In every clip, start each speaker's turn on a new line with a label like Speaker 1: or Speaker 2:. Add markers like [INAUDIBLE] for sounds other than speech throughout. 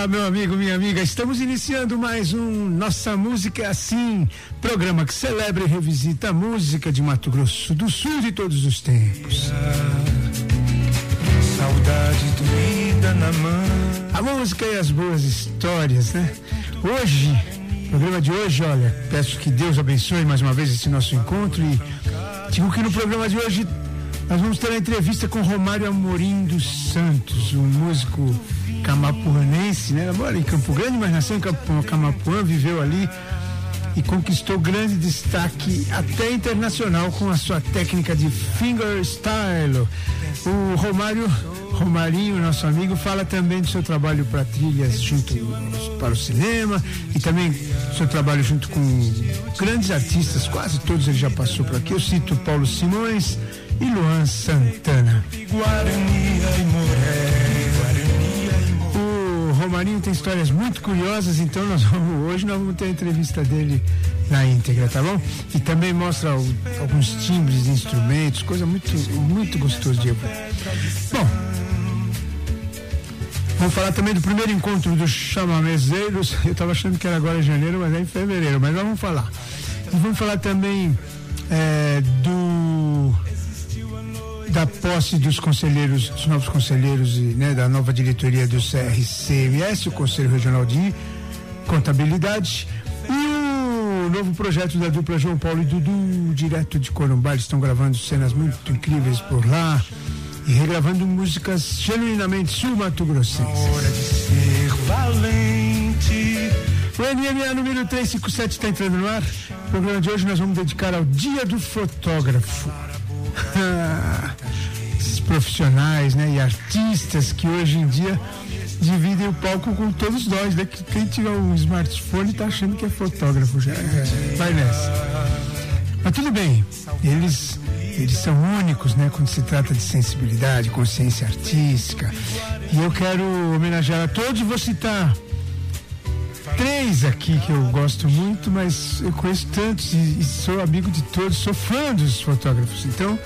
Speaker 1: Olá, meu amigo, minha amiga. Estamos iniciando mais um Nossa Música é Assim, programa que celebra e revisita a música de Mato Grosso do Sul de todos os tempos. Saudade doída na mão. A música e as boas histórias, né? Hoje, programa de hoje, olha, peço que Deus abençoe mais uma vez esse nosso encontro e digo que no programa de hoje nós vamos ter a entrevista com Romário Amorim dos Santos, um músico camapuanense, né? Ela mora em Campo Grande, mas nasceu em Campo, Camapuã, viveu ali e conquistou grande destaque até internacional com a sua técnica de fingerstyle. O Romário, Romarinho, nosso amigo, fala também do seu trabalho para trilhas junto para o cinema e também do seu trabalho junto com grandes artistas, quase todos ele já passou por aqui. Eu cito Paulo Simões e Luan Santana. Guarani, Romarinho tem histórias muito curiosas, então nós vamos, hoje nós vamos ter a entrevista dele na íntegra, tá bom? E também mostra o, alguns timbres de instrumentos, coisa muito, muito gostosa de. Bom, vamos falar também do primeiro encontro dos chamamezeiros. Eu estava achando que era agora em janeiro, mas é em fevereiro, mas nós vamos falar. E vamos falar também é, do da posse dos conselheiros, dos novos conselheiros e né, da nova diretoria do CRCMS, o Conselho Regional de Contabilidade, e o novo projeto da dupla João Paulo e Dudu, direto de Corumbá, eles estão gravando cenas muito incríveis por lá e regravando músicas genuinamente sul-mato-grossenses. Hora de ser valente. O NMA número 357 está entrando no ar. O programa de hoje nós vamos dedicar ao Dia do Fotógrafo. [LAUGHS] Profissionais né, e artistas que hoje em dia dividem o palco com todos nós, né? Que quem tiver um smartphone está achando que é fotógrafo já. Vai nessa. Mas tudo bem, eles, eles são únicos, né? Quando se trata de sensibilidade, consciência artística. E eu quero homenagear a todos, vou citar três aqui que eu gosto muito, mas eu conheço tantos e, e sou amigo de todos, sou fã dos fotógrafos. Então,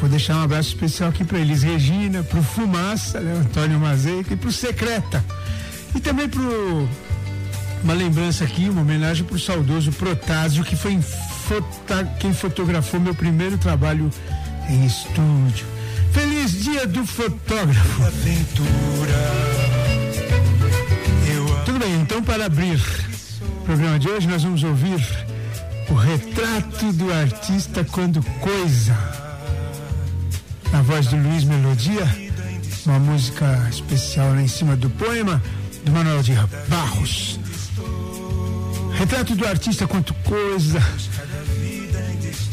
Speaker 1: vou deixar um abraço especial aqui para eles Regina, para o Fumaça, né, Antônio Mazeica e para o Secreta. E também para uma lembrança aqui, uma homenagem para o saudoso Protásio, que foi fota, quem fotografou meu primeiro trabalho em estúdio. Feliz dia do fotógrafo. Aventura. Tudo bem, então para abrir o programa de hoje nós vamos ouvir o retrato do artista quando coisa. Na voz do Luiz Melodia, uma música especial lá em cima do poema do Manuel de Barros. Retrato do artista quanto coisa.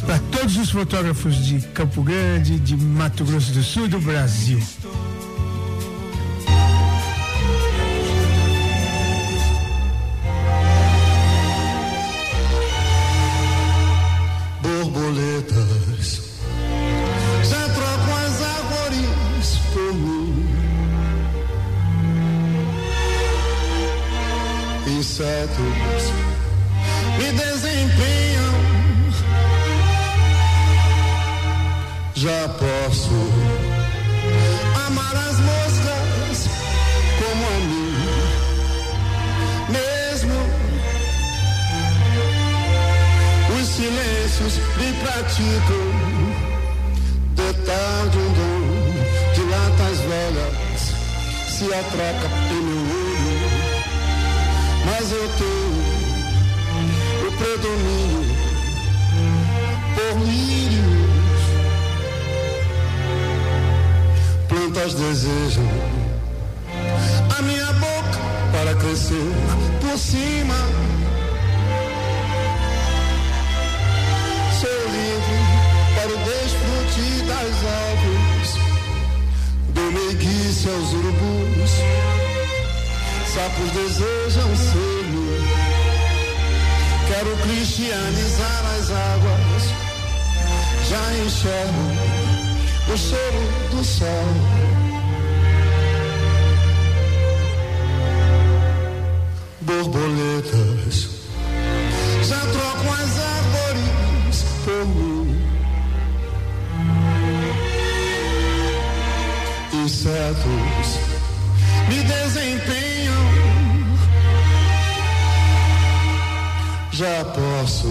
Speaker 1: Para todos os fotógrafos de Campo Grande, de Mato Grosso do Sul do Brasil.
Speaker 2: Atraca em meu olho mas eu tenho o predomínio por lírios. Plantas desejam a minha boca para crescer por cima. Sou livre para o desfrute das aves, do meiguice aos sapos desejam ser cristianizar as águas. Já enxergo o cheiro do sol. Borboletas já trocam as árvores por mim. Insetos me desempenham. Já posso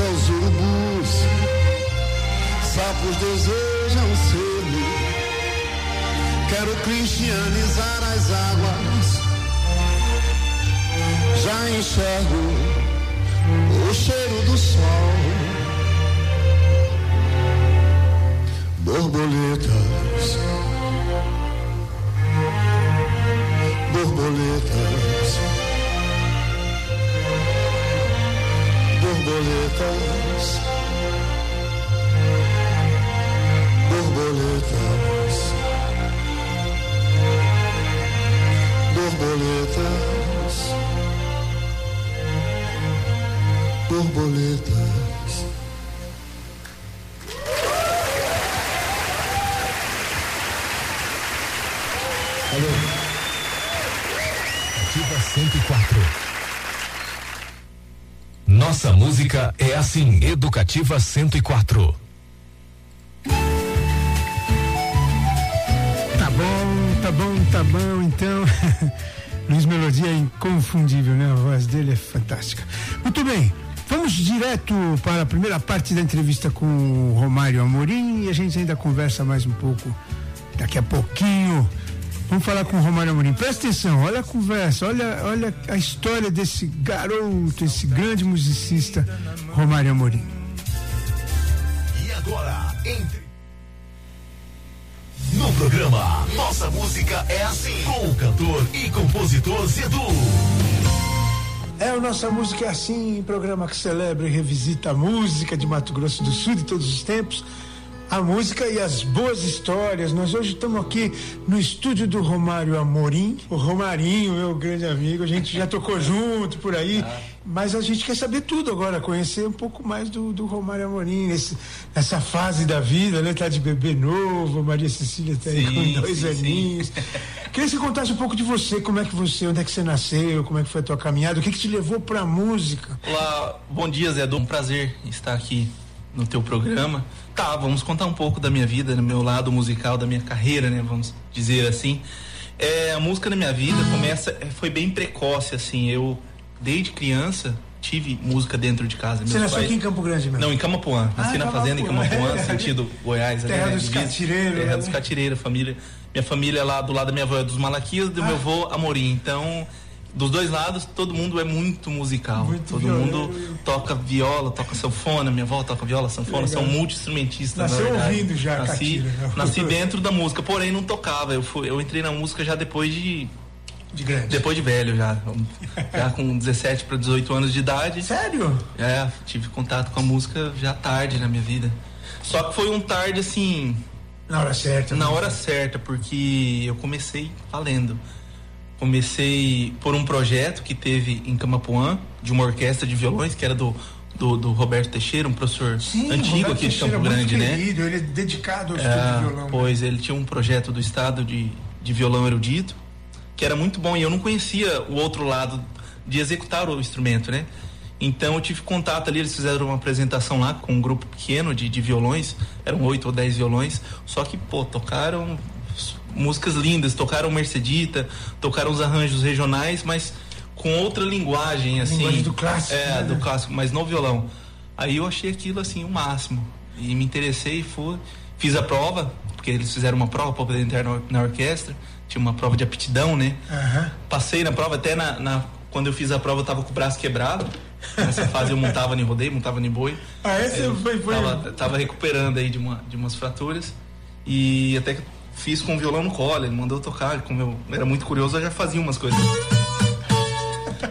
Speaker 2: meiguiço aos urubus. Sapos desejam ser Quero cristianizar as águas. Já enxergo o cheiro do sol. Borboletas. Borboletas. Borboletas. Borboletas. borboletas, borboletas.
Speaker 3: Música é assim, Educativa 104.
Speaker 1: Tá bom, tá bom, tá bom, então. [LAUGHS] Luiz Melodia é inconfundível, né? A voz dele é fantástica. Muito bem, vamos direto para a primeira parte da entrevista com o Romário Amorim e a gente ainda conversa mais um pouco daqui a pouquinho. Vamos falar com o Romário Amorim. Presta atenção, olha a conversa, olha, olha a história desse garoto, esse grande musicista, Romário Amorim.
Speaker 3: E agora, entre. No programa Nossa Música é Assim, com o cantor e compositor Zedu.
Speaker 1: É, o Nossa Música é Assim, programa que celebra e revisita a música de Mato Grosso do Sul de todos os tempos, a música e as boas histórias. Nós hoje estamos aqui no estúdio do Romário Amorim, o Romarinho, meu grande amigo, a gente já tocou [LAUGHS] junto por aí, mas a gente quer saber tudo agora, conhecer um pouco mais do, do Romário Amorim, nesse, nessa fase da vida, né? Tá de bebê novo, Maria Cecília tá aí
Speaker 4: Sim,
Speaker 1: com dois
Speaker 4: sim,
Speaker 1: aninhos. [LAUGHS] Queria que você contasse um pouco de você, como é que você, onde é que você nasceu, como é que foi a tua caminhada, o que que te levou pra música?
Speaker 4: Olá, bom dia Zé, um prazer estar aqui no teu programa. Tá, vamos contar um pouco da minha vida, do meu lado musical, da minha carreira, né, vamos dizer assim. É, a música na minha vida começa, é, foi bem precoce, assim, eu desde criança tive música dentro de casa.
Speaker 1: Você nasceu
Speaker 4: pais-
Speaker 1: aqui em Campo Grande mesmo?
Speaker 4: Não, em Camapuã. Nasci
Speaker 1: Ah,
Speaker 4: na fazenda em
Speaker 1: Camapuã. [LAUGHS]
Speaker 4: Sentido Goiás.
Speaker 1: Terra
Speaker 4: né,
Speaker 1: dos catireiros,
Speaker 4: Terra
Speaker 1: né?
Speaker 4: dos catireiros, família. Minha família é lá do lado da minha avó é dos Malaquias, do
Speaker 1: Ah.
Speaker 4: meu avô Amorim. Então, dos dois lados, todo mundo é muito musical.
Speaker 1: Muito
Speaker 4: todo mundo toca viola, toca sanfona. Minha avó toca viola, sanfona, são multi-instrumentistas. na
Speaker 1: Nasceu
Speaker 4: verdade.
Speaker 1: ouvindo já
Speaker 4: nasci,
Speaker 1: catira, né?
Speaker 4: nasci [LAUGHS] dentro da música, porém não tocava. Eu, fui, eu entrei na música já depois de.
Speaker 1: De grande.
Speaker 4: Depois de velho já. Já com 17 para 18 anos de idade.
Speaker 1: Sério?
Speaker 4: É, tive contato com a música já tarde na minha vida. Só que foi um tarde assim,
Speaker 1: Na hora certa.
Speaker 4: na hora certa, porque eu comecei valendo. Comecei por um projeto que teve em Camapuã, de uma orquestra de violões, que era do, do, do Roberto Teixeira, um professor
Speaker 1: Sim,
Speaker 4: antigo
Speaker 1: Roberto
Speaker 4: aqui de
Speaker 1: Teixeira,
Speaker 4: Campo Grande, né?
Speaker 1: querido, Ele é dedicado ao estudo
Speaker 4: É,
Speaker 1: de violão. né?
Speaker 4: pois ele tinha um projeto do estado de, de violão erudito que era muito bom e eu não conhecia o outro lado de executar o instrumento, né? Então eu tive contato ali, eles fizeram uma apresentação lá com um grupo pequeno de, de violões, eram oito ou dez violões, só que, pô, tocaram músicas lindas, tocaram Mercedita, tocaram os arranjos regionais, mas com outra linguagem, assim.
Speaker 1: Linguagem do clássico.
Speaker 4: É,
Speaker 1: né?
Speaker 4: do clássico, mas no violão. Aí eu achei aquilo assim o máximo. E me interessei e fui. Fiz a prova, porque eles fizeram uma prova para poder entrar na, orquestra. Tinha uma prova de aptidão, né?
Speaker 1: Aham.
Speaker 4: Passei na prova, até na, na- quando eu fiz a prova eu tava com o braço quebrado. Nessa fase eu montava em rodeio, montava em boi.
Speaker 1: Ah, esse
Speaker 4: Eu
Speaker 1: foi- foi-
Speaker 4: Tava, tava recuperando aí de, uma, de umas fraturas. E até que fiz com o violão no colo, ele mandou tocar. Como eu era muito curioso, eu já fazia umas coisas.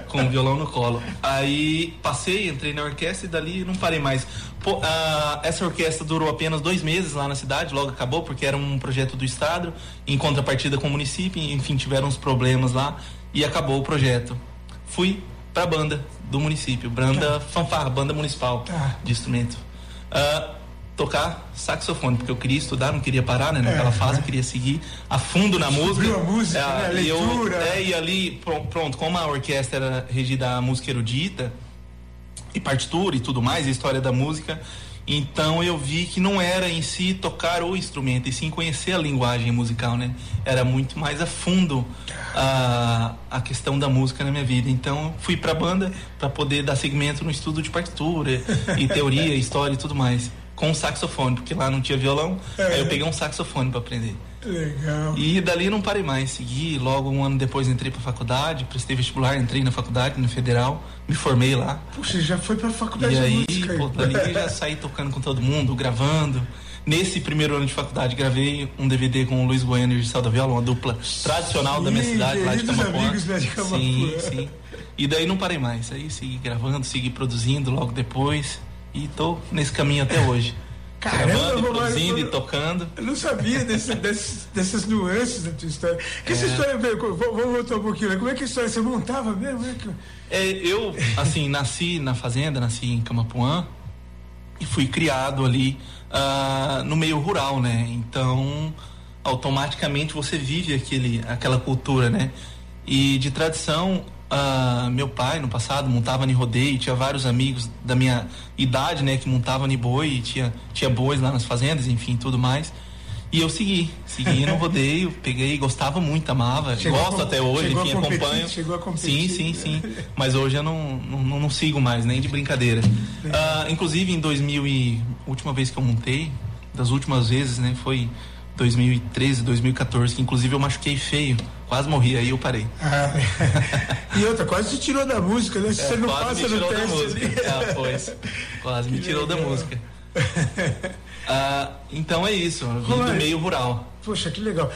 Speaker 4: Com o violão no colo. Aí passei, entrei na orquestra e dali não parei mais. Pô, ah, essa orquestra durou apenas dois meses lá na cidade, logo acabou, porque era um projeto do Estado, em contrapartida com o município, enfim, tiveram uns problemas lá e acabou o projeto. Fui pra banda do município, banda fanfarra, banda municipal
Speaker 1: Tá.
Speaker 4: de instrumento. Ah, tocar saxofone, porque eu queria estudar, não queria parar, né? Naquela
Speaker 1: É,
Speaker 4: fase,
Speaker 1: né?
Speaker 4: eu queria seguir a fundo na música.
Speaker 1: A música, né? A
Speaker 4: e eu-
Speaker 1: leitura.
Speaker 4: é, e ali, pro- pronto, como a orquestra era regida a música erudita, e partitura e tudo mais, a história da música. Então eu vi que não era em si tocar o instrumento, e sim conhecer a linguagem musical, né? Era muito mais a fundo a, a questão da música na minha vida. Então fui pra banda para poder dar segmento no estudo de partitura e teoria, [LAUGHS] história e tudo mais. Com saxofone, porque lá não tinha violão, aí eu peguei um saxofone para aprender.
Speaker 1: Legal.
Speaker 4: E dali não parei mais, segui. Logo um ano depois entrei pra faculdade, prestei vestibular, entrei na faculdade, no federal, me formei lá.
Speaker 1: Puxa, já foi pra faculdade
Speaker 4: E
Speaker 1: de
Speaker 4: aí,
Speaker 1: música.
Speaker 4: pô, dali já saí tocando com todo mundo, gravando. Nesse primeiro ano de faculdade, gravei um DVD com o Luiz Bueno e o Gisel da Viola, uma dupla tradicional da minha
Speaker 1: Sim,
Speaker 4: cidade, lá de
Speaker 1: amigos lá de Camapuã.
Speaker 4: Sim, sim. E daí não parei mais. Aí segui gravando, segui produzindo logo depois. E tô nesse caminho até hoje. [LAUGHS]
Speaker 1: Caramba,
Speaker 4: gravando,
Speaker 1: Romário,
Speaker 4: e tocando.
Speaker 1: Eu não sabia desse- [LAUGHS] desse- dessas nuances da tua história. Que essa
Speaker 4: É.
Speaker 1: história veio. Vamos voltar um pouquinho. né? Como é que a história você montava mesmo? né? Que-
Speaker 4: É, eu, assim, nasci na fazenda, nasci em Camapuã e fui criado ali ah, no meio rural, né? Então, automaticamente você vive aquele, aquela cultura, né? E de tradição, ah, meu pai no passado montava em rodeio, tinha vários amigos da minha idade, né, que montavam em boi, e tinha, tinha bois lá nas fazendas, enfim, tudo mais. E eu segui, segui no rodeio, [LAUGHS] peguei, gostava muito, amava,
Speaker 1: Chegou
Speaker 4: gosto
Speaker 1: com-
Speaker 4: até hoje, enfim,
Speaker 1: competir,
Speaker 4: acompanho.
Speaker 1: chegou a competir.
Speaker 4: Sim, sim, sim. Mas hoje eu não, não, não- sigo mais, nem de brincadeira. Ah, inclusive em 2000 e última vez que eu montei, das últimas vezes, né, foi 2013, 2014, que inclusive eu machuquei feio, quase morri, aí eu parei.
Speaker 1: Ah, [LAUGHS] e outra, quase te tirou da música, né? Se você não
Speaker 4: É,
Speaker 1: passa
Speaker 4: me
Speaker 1: no
Speaker 4: tirou da
Speaker 1: teste.
Speaker 4: Ah, pois. Quase me
Speaker 1: Que
Speaker 4: tirou da
Speaker 1: legal.
Speaker 4: música. [LAUGHS] Ah, então é isso, eu vim do meio rural.
Speaker 1: Poxa, que legal.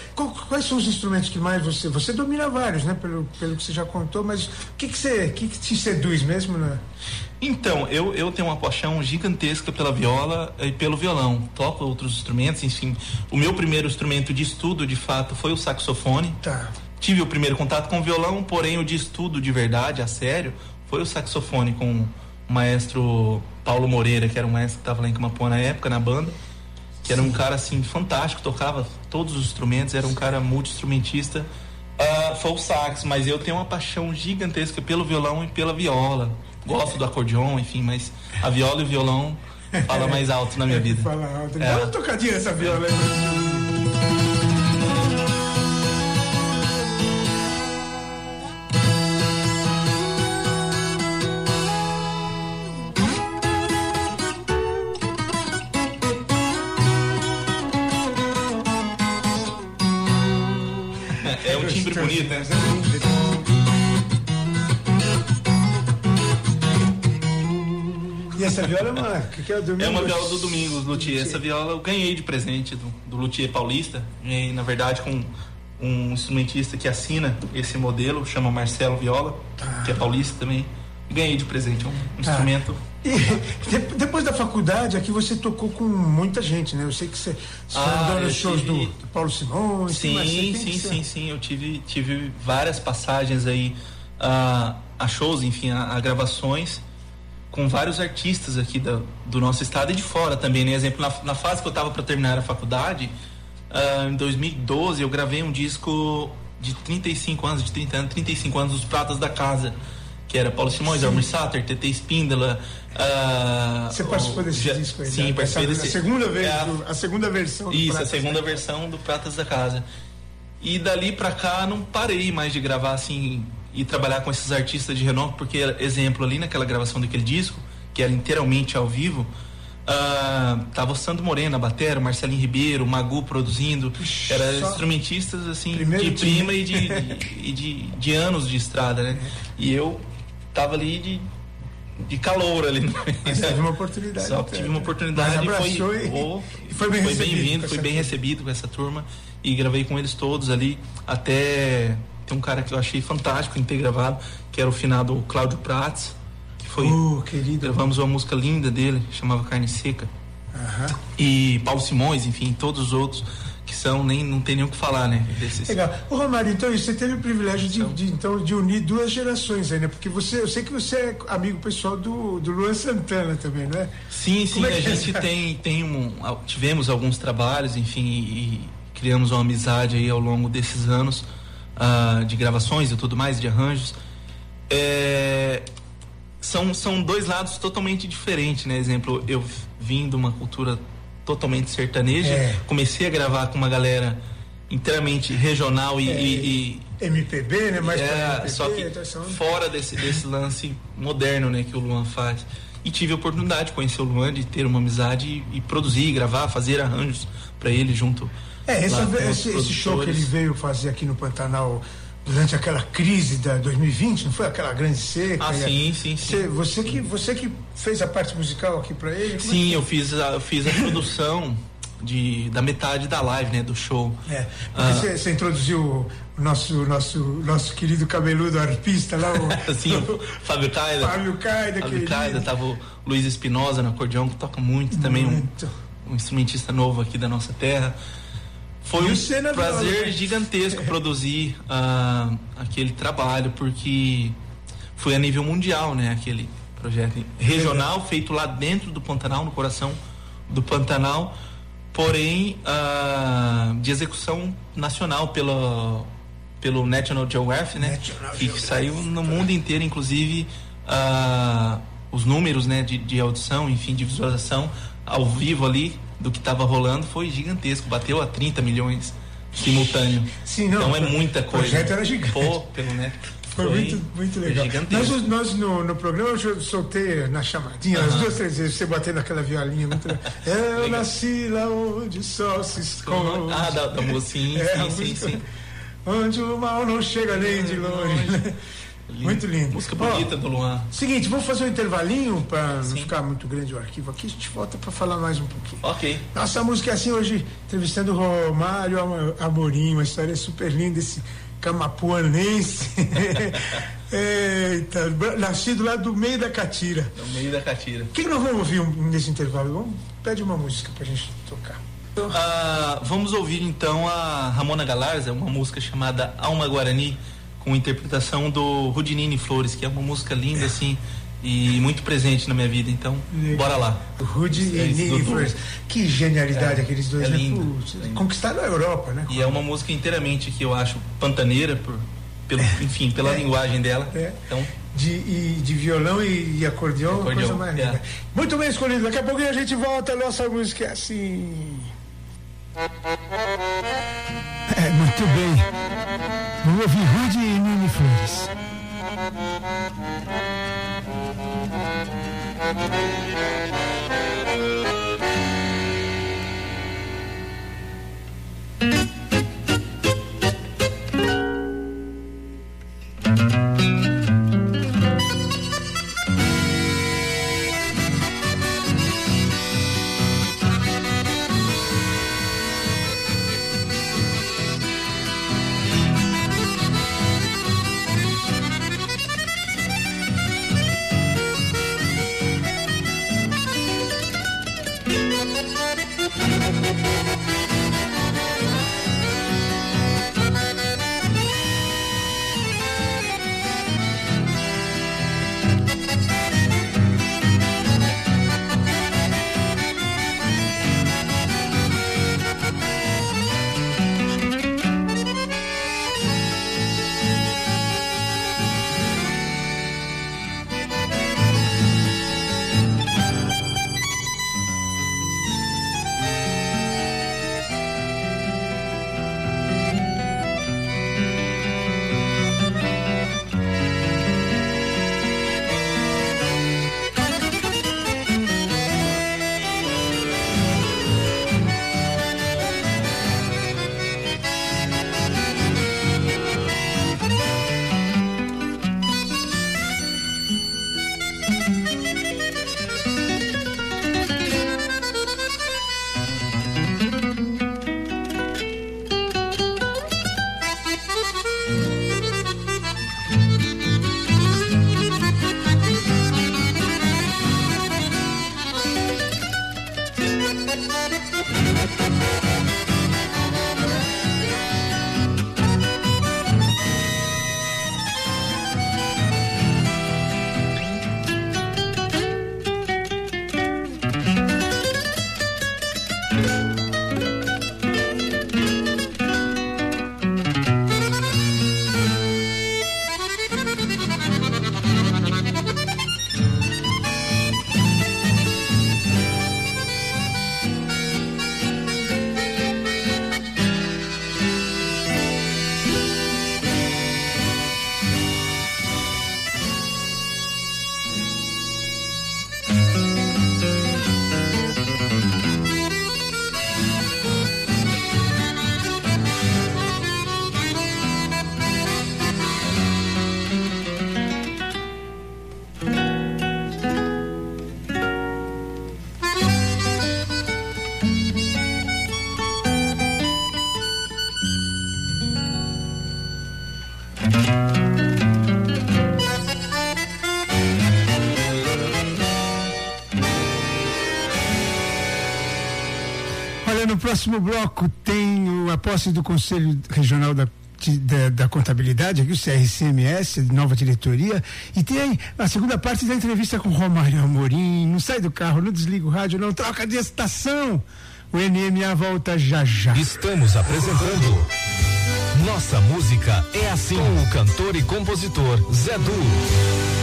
Speaker 1: Quais são os instrumentos que mais você. Você domina vários, né? Pelo, pelo que você já contou, mas o que, que você. O que, que te seduz mesmo, né?
Speaker 4: Então, eu, eu tenho uma paixão gigantesca pela viola e pelo violão. Toco outros instrumentos, enfim. O meu primeiro instrumento de estudo, de fato, foi o saxofone.
Speaker 1: Tá.
Speaker 4: Tive o primeiro contato com o violão, porém o de estudo de verdade, a sério, foi o saxofone com o maestro Paulo Moreira, que era um maestro que estava lá em Camapuã na época, na banda. Que era um cara assim fantástico, tocava todos os instrumentos, era um cara multi-instrumentista. Ah, foi o sax, mas eu tenho uma paixão gigantesca pelo violão e pela viola. Gosto do acordeon, enfim, mas a viola e o violão fala mais alto na minha [LAUGHS] vida.
Speaker 1: Fala alto.
Speaker 4: É.
Speaker 1: Dá uma tocadinha nessa viola aí.
Speaker 4: É, é um timbre bonito, né?
Speaker 1: E essa viola é uma. Que é, domingo?
Speaker 4: É uma viola do Domingos, Luthier. Essa viola eu ganhei de presente do, do Luthier Paulista. Ganhei, na verdade, com um instrumentista que assina esse modelo, chama Marcelo Viola, que é paulista também. Ganhei de presente. É um
Speaker 1: Tá.
Speaker 4: instrumento.
Speaker 1: E de- depois da faculdade, aqui você tocou com muita gente, né? Eu sei que você, você
Speaker 4: Ah,
Speaker 1: andou nos shows
Speaker 4: tive-
Speaker 1: do, Paulo Simões.
Speaker 4: Sim, sim,
Speaker 1: ser-
Speaker 4: sim, sim. Eu tive, tive várias passagens aí a, a shows, enfim, a, a gravações com vários artistas aqui da, do nosso estado e de fora também, né? Exemplo, na, na fase que eu estava para terminar a faculdade, ah, em 2012, eu gravei um disco de 35 anos, de 30 anos, 35 anos dos Pratas da Casa, que era Paulo Simões, Almir Sater, TT Espíndola. ah,
Speaker 1: Você participou desse
Speaker 4: já-
Speaker 1: disco aí?
Speaker 4: Sim,
Speaker 1: né?
Speaker 4: participei desse.
Speaker 1: A segunda vez,
Speaker 4: É,
Speaker 1: do- a segunda versão do
Speaker 4: isso, a
Speaker 1: Pratas
Speaker 4: segunda
Speaker 1: da-
Speaker 4: versão do Pratas da Casa. E dali pra cá não parei mais de gravar assim e trabalhar com esses artistas de renome, porque, exemplo, ali naquela gravação daquele disco, que era inteiramente ao vivo, Uh, tava o Sandro Moreno, a batera, o Marcelinho Ribeiro, o Magu produzindo. Era instrumentistas assim de prima e, de, de, de, de, anos de estrada, né? E eu tava ali de, de calor ali.
Speaker 1: Mas teve uma oportunidade.
Speaker 4: Só tive uma oportunidade e foi,
Speaker 1: oh, [LAUGHS] e foi bem,
Speaker 4: foi bem vindo, foi bem recebido com essa turma e gravei com eles todos ali. Até tem um cara que eu achei fantástico em ter gravado, que era o finado Cláudio Prats foi.
Speaker 1: Uh, querido.
Speaker 4: Gravamos uma música linda dele, chamava Carne Seca.
Speaker 1: Uhum.
Speaker 4: E Paulo Simões, enfim, todos os outros que são, nem não tem nem o que falar, né?
Speaker 1: Desses... Legal. Ô Romário, então você teve o privilégio de, de, então, de unir duas gerações aí, né? Porque você, eu sei que você é amigo pessoal do, do Luan Santana também, não é?
Speaker 4: Sim, sim, é a gente é? tem, tem um, tivemos alguns trabalhos, enfim, e, criamos uma amizade aí ao longo desses anos uh, de gravações e tudo mais, de arranjos. É, são, são dois lados totalmente diferentes, né? Exemplo, eu vim de uma cultura totalmente sertaneja, é. comecei a gravar com uma galera inteiramente regional e, é, e,
Speaker 1: e MPB, né? Mais
Speaker 4: é, MPB, só que então fora desse, desse lance moderno, né, que o Luan faz. E tive a oportunidade de conhecer o Luan, de ter uma amizade e, e produzir, gravar, fazer arranjos para ele junto.
Speaker 1: É, esse, esse, esse show que ele veio fazer aqui no Pantanal durante aquela crise da 2020, não foi aquela grande seca?
Speaker 4: Ah, sim, sim,
Speaker 1: sim. Você, que, você que fez a parte musical aqui para ele?
Speaker 4: É sim, é eu fiz a, eu fiz a [COUGHS] produção de, da metade da live, né, do show.
Speaker 1: É, ah. você, introduziu o nosso, nosso, nosso querido cabeludo arpista lá, o, [LAUGHS]
Speaker 4: sim, o [LAUGHS] Fábio Caida.
Speaker 1: Fábio Caida,
Speaker 4: Fábio Caida, tava o Luiz Espinosa no acordeão, que toca muito, muito. também, um, um instrumentista novo aqui da nossa terra. Foi um prazer gigantesco [LAUGHS] produzir uh, aquele trabalho, porque foi a nível mundial, né? Aquele projeto regional feito lá dentro do Pantanal, no coração do Pantanal, porém uh, de execução nacional pelo, pelo National Geographic, né? National que Geographic. saiu no mundo inteiro, inclusive uh, os números, né? De, de audição, enfim, de visualização ao vivo ali do que estava rolando foi gigantesco, bateu a 30 milhões simultâneo.
Speaker 1: Sim, não,
Speaker 4: então é muita coisa.
Speaker 1: O projeto era gigante.
Speaker 4: Pô, pelo.
Speaker 1: Foi, foi muito, muito legal. Nós, nós no, no programa eu soltei na chamadinha, as duas, três vezes, você batendo aquela violinha muito [LAUGHS] Eu nasci lá onde o sol se esconde.
Speaker 4: Ah, da, da mocinha, é, sim, sim, sim.
Speaker 1: Onde o mal não chega nem de longe. Né? [LAUGHS] Lindo. Muito lindo.
Speaker 4: Música bonita do Luan.
Speaker 1: Seguinte, vamos fazer um intervalinho para não ficar muito grande o arquivo aqui. A gente volta para falar mais um pouquinho.
Speaker 4: Ok.
Speaker 1: Nossa música é assim hoje, entrevistando o Romário Amorim, uma história super linda, esse camapuanense. [LAUGHS] Eita, nascido lá do meio da Catira.
Speaker 4: Do meio da Catira. O
Speaker 1: que, que nós vamos ouvir nesse intervalo? Vamos, pede uma música para a gente tocar.
Speaker 4: Ah, vamos ouvir então a Ramona Galarza, uma música chamada Alma Guarani com interpretação do Rudinini Flores, que é uma música linda, assim, e muito presente na minha vida. Então, Legal. bora lá.
Speaker 1: Rudinini é Flores. Que genialidade é, aqueles dois,
Speaker 4: é né? Lindo, é
Speaker 1: Conquistaram a Europa, né?
Speaker 4: E é uma música inteiramente que eu acho pantaneira, por, pelo, é. enfim, pela é. linguagem dela.
Speaker 1: Então, de, e, de violão e, e acordeão, acordeão, coisa mais linda. Muito bem escolhido. Daqui a pouquinho a gente volta. A nossa música é assim. É, muito bem. Vamos ouvir Rude e Nini Flores. Música próximo bloco tem a posse do Conselho Regional da da, da, contabilidade, aqui o CRCMS, nova diretoria, e tem a segunda parte da entrevista com Romário Amorim. Não sai do carro, não desliga o rádio, não troca de estação. O NMA volta já já.
Speaker 3: Estamos apresentando Nossa Música é assim com o cantor e compositor Zé Du.